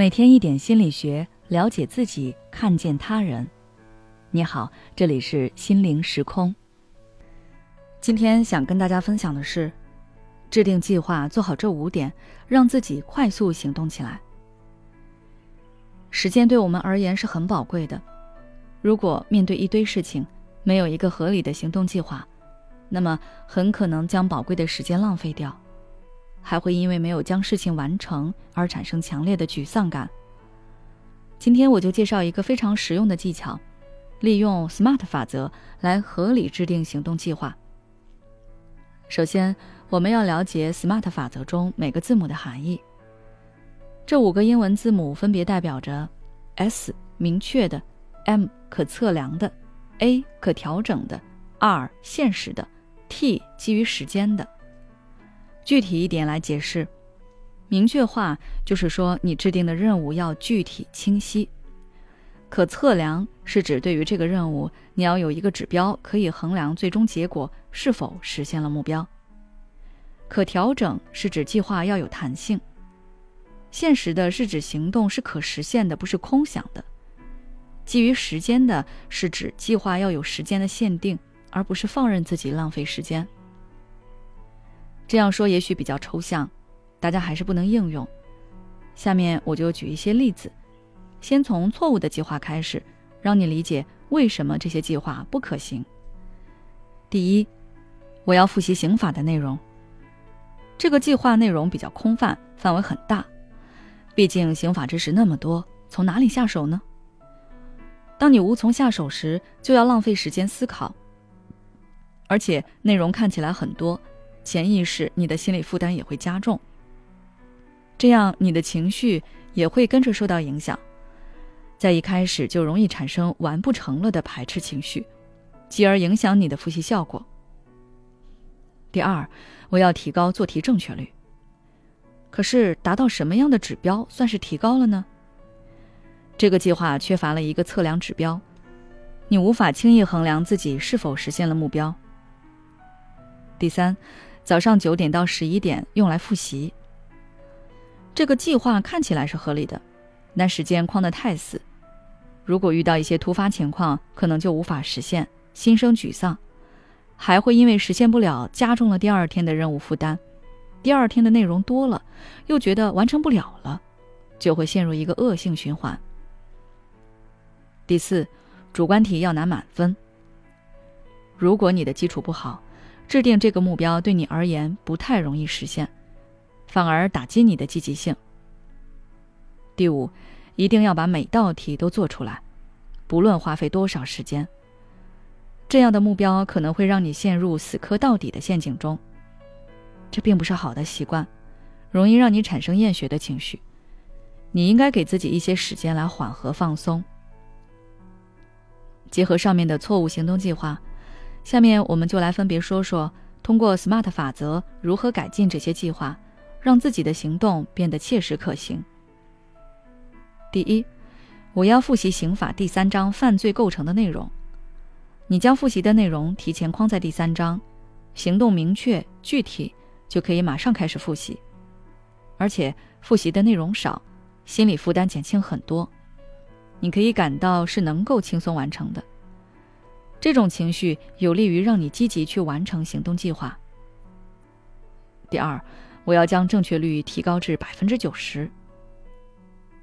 每天一点心理学，了解自己，看见他人。你好，这里是心灵时空。今天想跟大家分享的是，制定计划，做好这五点，让自己快速行动起来。时间对我们而言是很宝贵的，如果面对一堆事情，没有一个合理的行动计划，那么很可能将宝贵的时间浪费掉。还会因为没有将事情完成而产生强烈的沮丧感。今天我就介绍一个非常实用的技巧，利用 SMART 法则来合理制定行动计划。首先，我们要了解 SMART 法则中每个字母的含义。这五个英文字母分别代表着：S 明确的，M 可测量的，A 可调整的，R 现实的，T 基于时间的。具体一点来解释，明确化就是说你制定的任务要具体清晰；可测量是指对于这个任务，你要有一个指标可以衡量最终结果是否实现了目标；可调整是指计划要有弹性；现实的是指行动是可实现的，不是空想的；基于时间的是指计划要有时间的限定，而不是放任自己浪费时间。这样说也许比较抽象，大家还是不能应用。下面我就举一些例子，先从错误的计划开始，让你理解为什么这些计划不可行。第一，我要复习刑法的内容。这个计划内容比较空泛，范围很大，毕竟刑法知识那么多，从哪里下手呢？当你无从下手时，就要浪费时间思考，而且内容看起来很多。潜意识，你的心理负担也会加重，这样你的情绪也会跟着受到影响，在一开始就容易产生完不成了的排斥情绪，继而影响你的复习效果。第二，我要提高做题正确率。可是，达到什么样的指标算是提高了呢？这个计划缺乏了一个测量指标，你无法轻易衡量自己是否实现了目标。第三。早上九点到十一点用来复习。这个计划看起来是合理的，但时间框得太死。如果遇到一些突发情况，可能就无法实现，心生沮丧，还会因为实现不了，加重了第二天的任务负担。第二天的内容多了，又觉得完成不了了，就会陷入一个恶性循环。第四，主观题要拿满分。如果你的基础不好，制定这个目标对你而言不太容易实现，反而打击你的积极性。第五，一定要把每道题都做出来，不论花费多少时间。这样的目标可能会让你陷入死磕到底的陷阱中，这并不是好的习惯，容易让你产生厌学的情绪。你应该给自己一些时间来缓和放松。结合上面的错误行动计划。下面我们就来分别说说，通过 SMART 法则如何改进这些计划，让自己的行动变得切实可行。第一，我要复习刑法第三章犯罪构成的内容。你将复习的内容提前框在第三章，行动明确具体，就可以马上开始复习。而且复习的内容少，心理负担减轻很多，你可以感到是能够轻松完成的。这种情绪有利于让你积极去完成行动计划。第二，我要将正确率提高至百分之九十。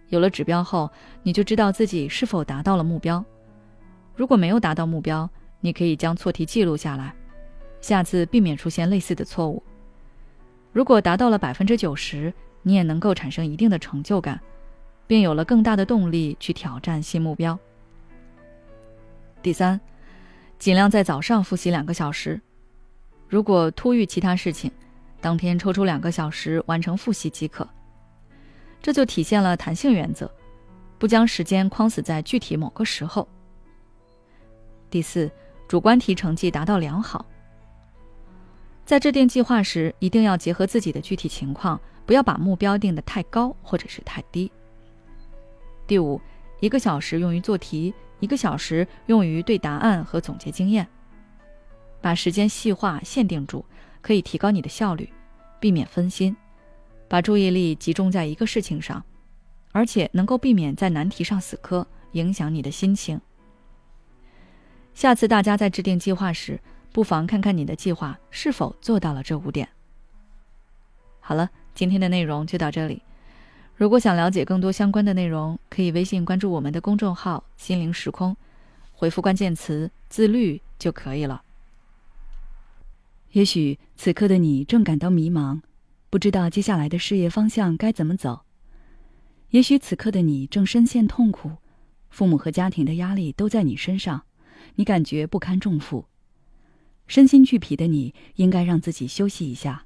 有了指标后，你就知道自己是否达到了目标。如果没有达到目标，你可以将错题记录下来，下次避免出现类似的错误。如果达到了百分之九十，你也能够产生一定的成就感，并有了更大的动力去挑战新目标。第三。尽量在早上复习两个小时，如果突遇其他事情，当天抽出两个小时完成复习即可。这就体现了弹性原则，不将时间框死在具体某个时候。第四，主观题成绩达到良好。在制定计划时，一定要结合自己的具体情况，不要把目标定得太高或者是太低。第五，一个小时用于做题。一个小时用于对答案和总结经验，把时间细化限定住，可以提高你的效率，避免分心，把注意力集中在一个事情上，而且能够避免在难题上死磕，影响你的心情。下次大家在制定计划时，不妨看看你的计划是否做到了这五点。好了，今天的内容就到这里。如果想了解更多相关的内容，可以微信关注我们的公众号“心灵时空”，回复关键词“自律”就可以了。也许此刻的你正感到迷茫，不知道接下来的事业方向该怎么走；也许此刻的你正深陷痛苦，父母和家庭的压力都在你身上，你感觉不堪重负。身心俱疲的你，应该让自己休息一下。